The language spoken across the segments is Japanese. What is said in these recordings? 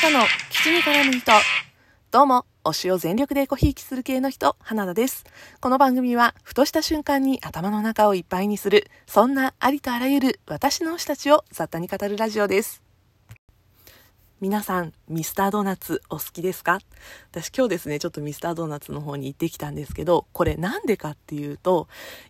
方の基地に絡む人。どうも、推しを全力でコひいきする系の人、花田です。この番組は、ふとした瞬間に頭の中をいっぱいにする、そんなありとあらゆる私の推したちを雑多に語るラジオです。皆さん、ミスタードーナツお好きですか？私今日ですね、ちょっとミスタードーナツの方に行ってきたんですけど、これなんでかっていうと、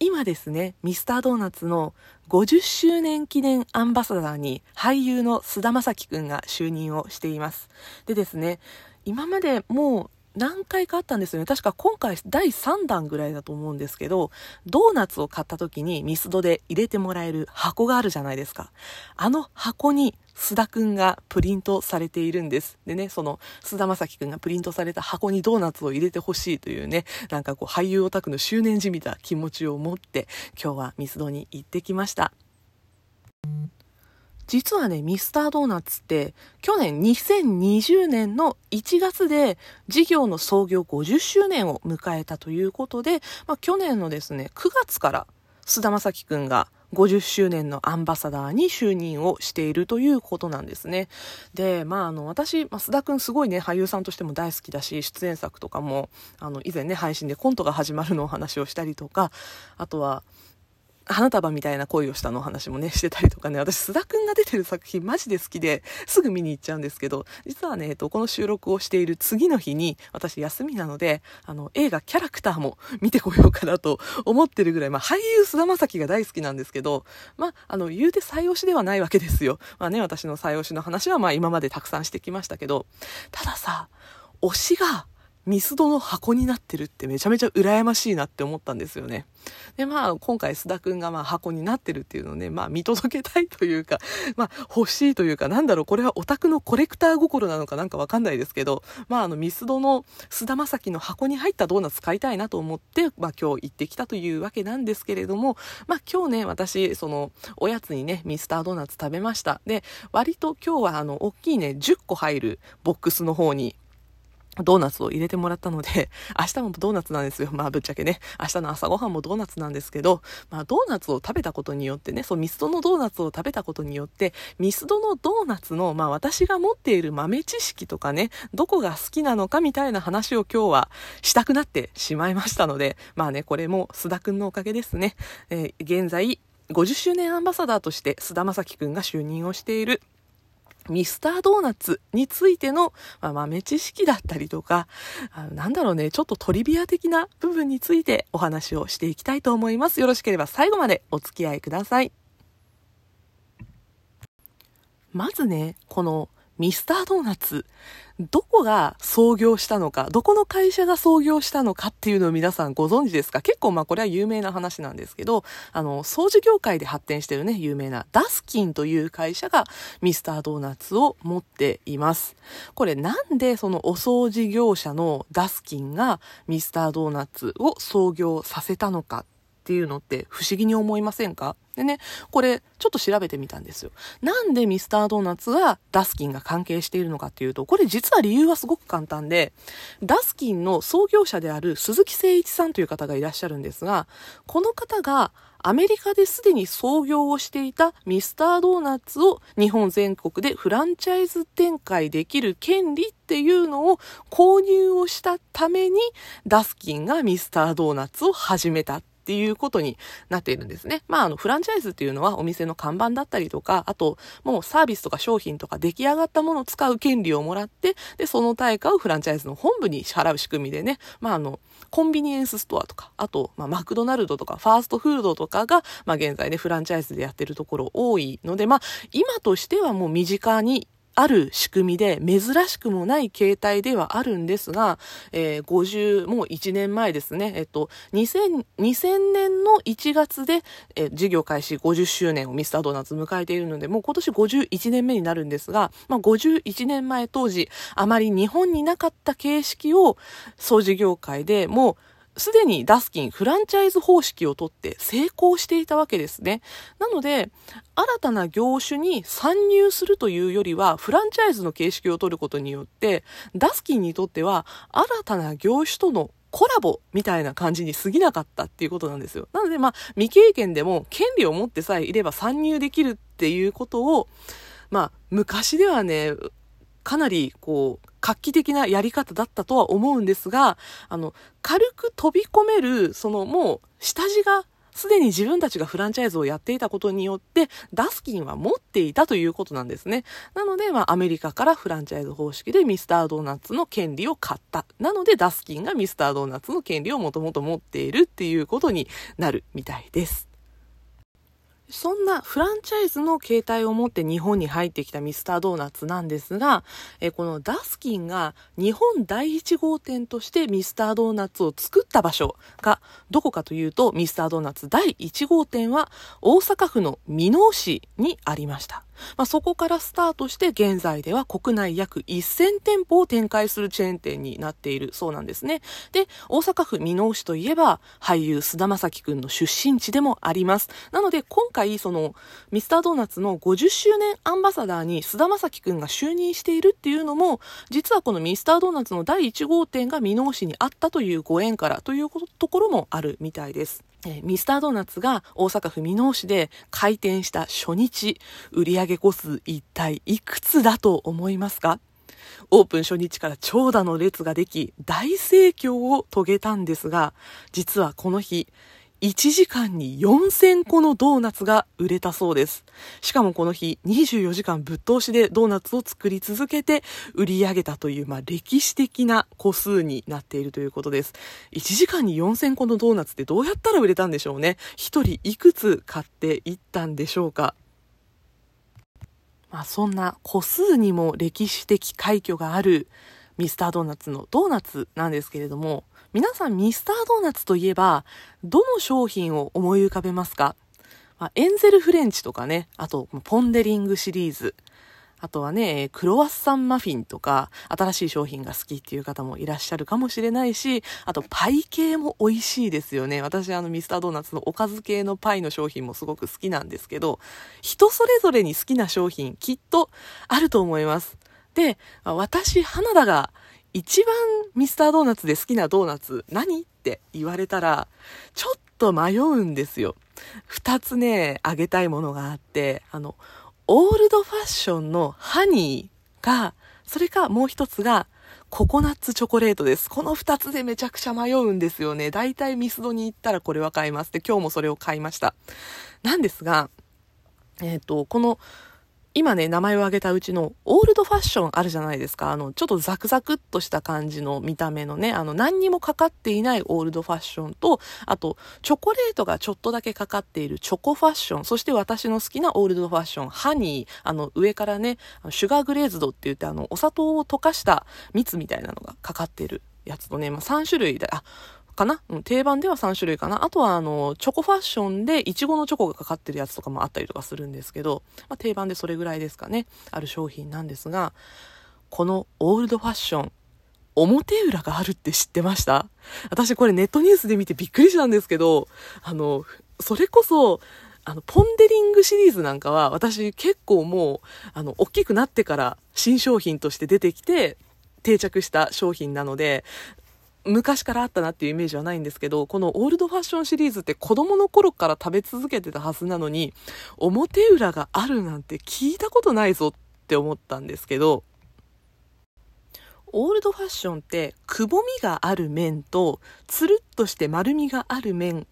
今ですね、ミスタードーナツの50周年記念アンバサダーに俳優の菅田将暉くんが就任をしています。でですね、今までもう何回かあったんですよね。確か今回第3弾ぐらいだと思うんですけど、ドーナツを買った時にミスドで入れてもらえる箱があるじゃないですか。あの箱に須田くんがプリントされているんです。でね、その須田正樹くんがプリントされた箱にドーナツを入れてほしいというね、なんかこう俳優オタクの執念じみた気持ちを持って今日はミスドに行ってきました。実はね、ミスタードーナツって、去年2020年の1月で事業の創業50周年を迎えたということで、まあ、去年のですね、9月から菅田将暉くんが50周年のアンバサダーに就任をしているということなんですね。で、まあ、あの、私、まあ、須田くんすごいね、俳優さんとしても大好きだし、出演作とかも、あの、以前ね、配信でコントが始まるのお話をしたりとか、あとは、花束みたいな恋をしたの話もね、してたりとかね、私、須田くんが出てる作品マジで好きですぐ見に行っちゃうんですけど、実はね、えっと、この収録をしている次の日に、私休みなので、あの、映画キャラクターも見てこようかなと思ってるぐらい、まあ、俳優須田正樹が大好きなんですけど、まあ、あの、言うて最推しではないわけですよ。まあね、私の最推しの話はまあ今までたくさんしてきましたけど、たださ、推しが、ミスドの箱になってるってめちゃめちゃ羨ましいなって思ったんですよね。で、まあ、今回須田くんがまあ箱になってるっていうのをね、まあ見届けたいというか、まあ欲しいというか、なんだろう、これはオタクのコレクター心なのかなんかわかんないですけど、まああのミスドの須田正樹の箱に入ったドーナツ買いたいなと思って、まあ今日行ってきたというわけなんですけれども、まあ今日ね、私、その、おやつにね、ミスタードーナツ食べました。で、割と今日はあの、大きいね、10個入るボックスの方に、ドーナツを入れてもらったので、明日もドーナツなんですよ。まあぶっちゃけね。明日の朝ごはんもドーナツなんですけど、まあドーナツを食べたことによってね、そうミスドのドーナツを食べたことによって、ミスドのドーナツの、まあ私が持っている豆知識とかね、どこが好きなのかみたいな話を今日はしたくなってしまいましたので、まあね、これも須田くんのおかげですね。えー、現在、50周年アンバサダーとして須田正樹くんが就任をしているミスタードーナツについての、ま、豆知識だったりとか、なんだろうね、ちょっとトリビア的な部分についてお話をしていきたいと思います。よろしければ最後までお付き合いください。まずね、このミスタードーナツ、どこが創業したのか、どこの会社が創業したのかっていうのを皆さんご存知ですか？結構まあこれは有名な話なんですけど、あの、掃除業界で発展してるね、有名なダスキンという会社がミスタードーナツを持っています。これなんでそのお掃除業者のダスキンがミスタードーナツを創業させたのかっていうのって不思議に思いませんか？でね、これちょっと調べてみたんですよ。なんでミスタードーナツがダスキンが関係しているのかっていうと、これ実は理由はすごく簡単で、ダスキンの創業者である鈴木誠一さんという方がいらっしゃるんですが、この方がアメリカですでに創業をしていたミスタードーナツを日本全国でフランチャイズ展開できる権利っていうのを購入をしたためにダスキンがミスタードーナツを始めたっていうことになっているんですね。まあ、あの、フランチャイズっていうのはお店の看板だったりとか、あと、もうサービスとか商品とか出来上がったものを使う権利をもらって、で、その対価をフランチャイズの本部に支払う仕組みでね、まあ、あの、コンビニエンスストアとか、あと、まあ、マクドナルドとか、ファーストフードとかが、まあ、現在ね、フランチャイズでやってるところ多いので、まあ、今としてはもう身近にある仕組みで、珍しくもない形態ではあるんですが、えー、50、もう1年前ですね、えっと、2000, 2000年の1月で、えー、事業開始50周年をミスタードーナツ迎えているので、もう今年51年目になるんですが、まあ、51年前当時、あまり日本になかった形式を、掃除業界でもう、すでにダスキンフランチャイズ方式をとって成功していたわけですね。なので、新たな業種に参入するというよりは、フランチャイズの形式を取ることによって、ダスキンにとっては、新たな業種とのコラボみたいな感じに過ぎなかったっていうことなんですよ。なので、まあ、未経験でも権利を持ってさえいれば参入できるっていうことを、まあ、昔ではね、かなりこう、画期的なやり方だったとは思うんですが、あの、軽く飛び込める、そのもう、下地がすでに自分たちがフランチャイズをやっていたことによって、ダスキンは持っていたということなんですね。なので、まあ、アメリカからフランチャイズ方式でミスタードーナツの権利を買った。なので、ダスキンがミスタードーナツの権利をもともと持っているっていうことになるみたいです。そんなフランチャイズの形態を持って日本に入ってきたミスタードーナツなんですが、えこのダスキンが日本第1号店としてミスタードーナツを作った場所がどこかというとミスタードーナツ第1号店は大阪府の箕面市にありました。まあ、そこからスタートして現在では国内約1000店舗を展開するチェーン店になっているそうなんですね。で、大阪府箕面市といえば俳優菅田将暉くんの出身地でもあります。なので今回そのミスタードーナツの50周年アンバサダーに菅田将暉くんが就任しているっていうのも実はこのミスタードーナツの第1号店が箕面市にあったというご縁からというところもあるみたいです。えミスタードーナツが大阪府箕面市で開店した初日、売上個数一体いくつだと思いますか？オープン初日から長蛇の列ができ、大盛況を遂げたんですが、実はこの日、1時間に4000個のドーナツが売れたそうです。しかもこの日、24時間ぶっ通しでドーナツを作り続けて売り上げたという、まあ、歴史的な個数になっているということです。1時間に4000個のドーナツってどうやったら売れたんでしょうね？1人いくつ買っていったんでしょうか？まあ、そんな個数にも歴史的快挙があるミスタードーナツのドーナツなんですけれども、皆さんミスタードーナツといえば、どの商品を思い浮かべますか、まあ、エンゼルフレンチとかね、あと、ポンデリングシリーズ、あとはね、クロワッサンマフィンとか、新しい商品が好きっていう方もいらっしゃるかもしれないし、あとパイ系も美味しいですよね。私あのミスタードーナツのおかず系のパイの商品もすごく好きなんですけど、人それぞれに好きな商品きっとあると思います。で、私、花田が一番ミスタードーナツで好きなドーナツ何って言われたら、ちょっと迷うんですよ。二つね、あげたいものがあって、あの、オールドファッションのハニーが、それかもう一つが、ココナッツチョコレートです。この二つでめちゃくちゃ迷うんですよね。だいたいミスドに行ったらこれは買います。で、今日もそれを買いました。なんですが、えっ、ー、と、この、今ね、名前を挙げたうちのオールドファッションあるじゃないですか。あの、ちょっとザクザクっとした感じの見た目のね、あの、何にもかかっていないオールドファッションと、あと、チョコレートがちょっとだけかかっているチョコファッション、そして私の好きなオールドファッション、ハニー、あの、上からね、シュガーグレーズドって言って、あの、お砂糖を溶かした蜜みたいなのがかかっているやつとね、まあ、3種類で、あ、かな、うん、定番では3種類かな。あとは、あの、チョコファッションで、いちごのチョコがかかってるやつとかもあったりとかするんですけど、まあ、定番でそれぐらいですかね。ある商品なんですが、このオールドファッション、表裏があるって知ってました？私これネットニュースで見てびっくりしたんですけど、あの、それこそ、あの、ポンデリングシリーズなんかは、私結構もう、あの、大きくなってから新商品として出てきて、定着した商品なので、昔からあったなっていうイメージはないんですけど、このオールドファッションシリーズって子供の頃から食べ続けてたはずなのに、表裏があるなんて聞いたことないぞって思ったんですけど、オールドファッションってくぼみがある面とつるっとして丸みがある面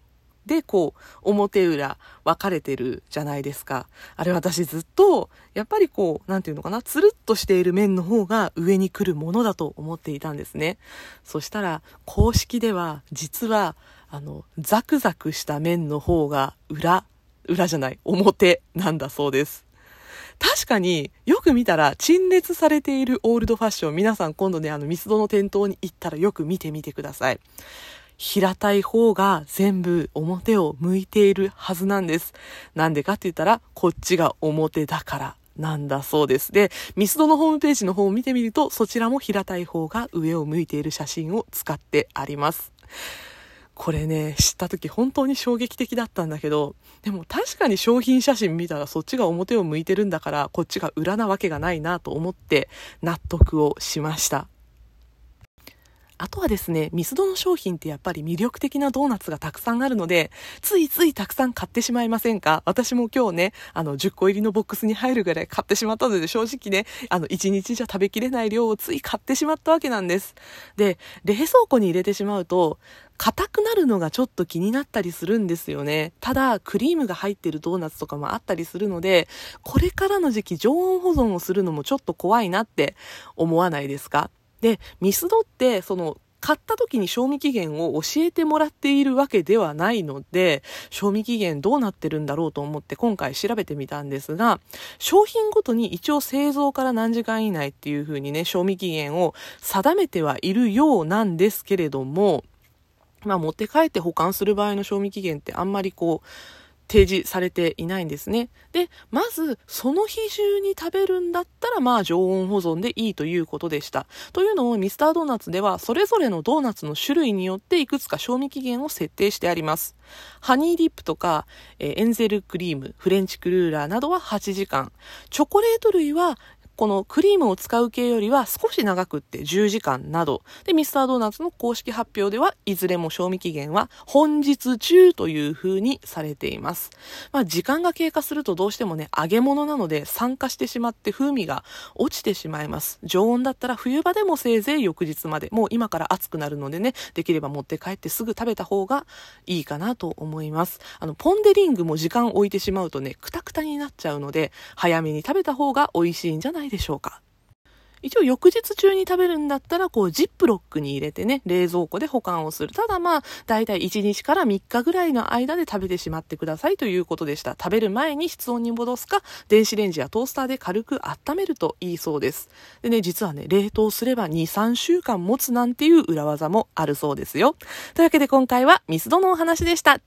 で、こう、表裏分かれてるじゃないですか。あれ私ずっと、やっぱりこう、なんていうのかな、つるっとしている面の方が上に来るものだと思っていたんですね。そしたら、公式では、実は、あの、ザクザクした面の方が裏、裏じゃない、表なんだそうです。確かによく見たら陳列されているオールドファッション皆さん今度ねあのミスドの店頭に行ったらよく見てみてください平たい方が全部表を向いているはずなんです。なんでかって言ったら、こっちが表だからなんだそうです。で、ミスドのホームページの方を見てみると、そちらも平たい方が上を向いている写真を使ってあります。これね、知った時本当に衝撃的だったんだけど、でも確かに商品写真見たらそっちが表を向いてるんだから、こっちが裏なわけがないなと思って納得をしました。あとはですね、ミスドの商品ってやっぱり魅力的なドーナツがたくさんあるので、ついついたくさん買ってしまいませんか？私も今日ね、あの、10個入りのボックスに入るぐらい買ってしまったので、正直ね、あの、1日じゃ食べきれない量をつい買ってしまったわけなんです。で、冷蔵庫に入れてしまうと、硬くなるのがちょっと気になったりするんですよね。ただ、クリームが入ってるドーナツとかもあったりするので、これからの時期常温保存をするのもちょっと怖いなって思わないですか？で、ミスドって、その、買った時に賞味期限を教えてもらっているわけではないので、賞味期限どうなってるんだろうと思って今回調べてみたんですが、商品ごとに一応製造から何時間以内っていう風にね、賞味期限を定めてはいるようなんですけれども、まあ持って帰って保管する場合の賞味期限ってあんまりこう、提示されていないんですね。で、まず、その日中に食べるんだったら、まあ、常温保存でいいということでした。というのを、ミスタードーナツでは、それぞれのドーナツの種類によって、いくつか賞味期限を設定してあります。ハニーディップとか、えー、エンゼルクリーム、フレンチクルーラーなどは8時間。チョコレート類はこのクリームを使う系よりは少し長くって10時間など。で、ミスタードーナツの公式発表ではいずれも賞味期限は本日中という風にされています。まあ時間が経過するとどうしてもね、揚げ物なので酸化してしまって風味が落ちてしまいます。常温だったら冬場でもせいぜい翌日まで。もう今から暑くなるのでね、できれば持って帰ってすぐ食べた方がいいかなと思います。あの、ポンデリングも時間置いてしまうとね、くたくたになっちゃうので、早めに食べた方が美味しいんじゃないでしょうか。一応翌日中に食べるんだったら、こう、ジップロックに入れてね、冷蔵庫で保管をする。ただまあ、だいたい1日から3日ぐらいの間で食べてしまってくださいということでした。食べる前に室温に戻すか、電子レンジやトースターで軽く温めるといいそうです。でね、実はね、冷凍すれば2、3週間持つなんていう裏技もあるそうですよ。というわけで今回はミスドのお話でした。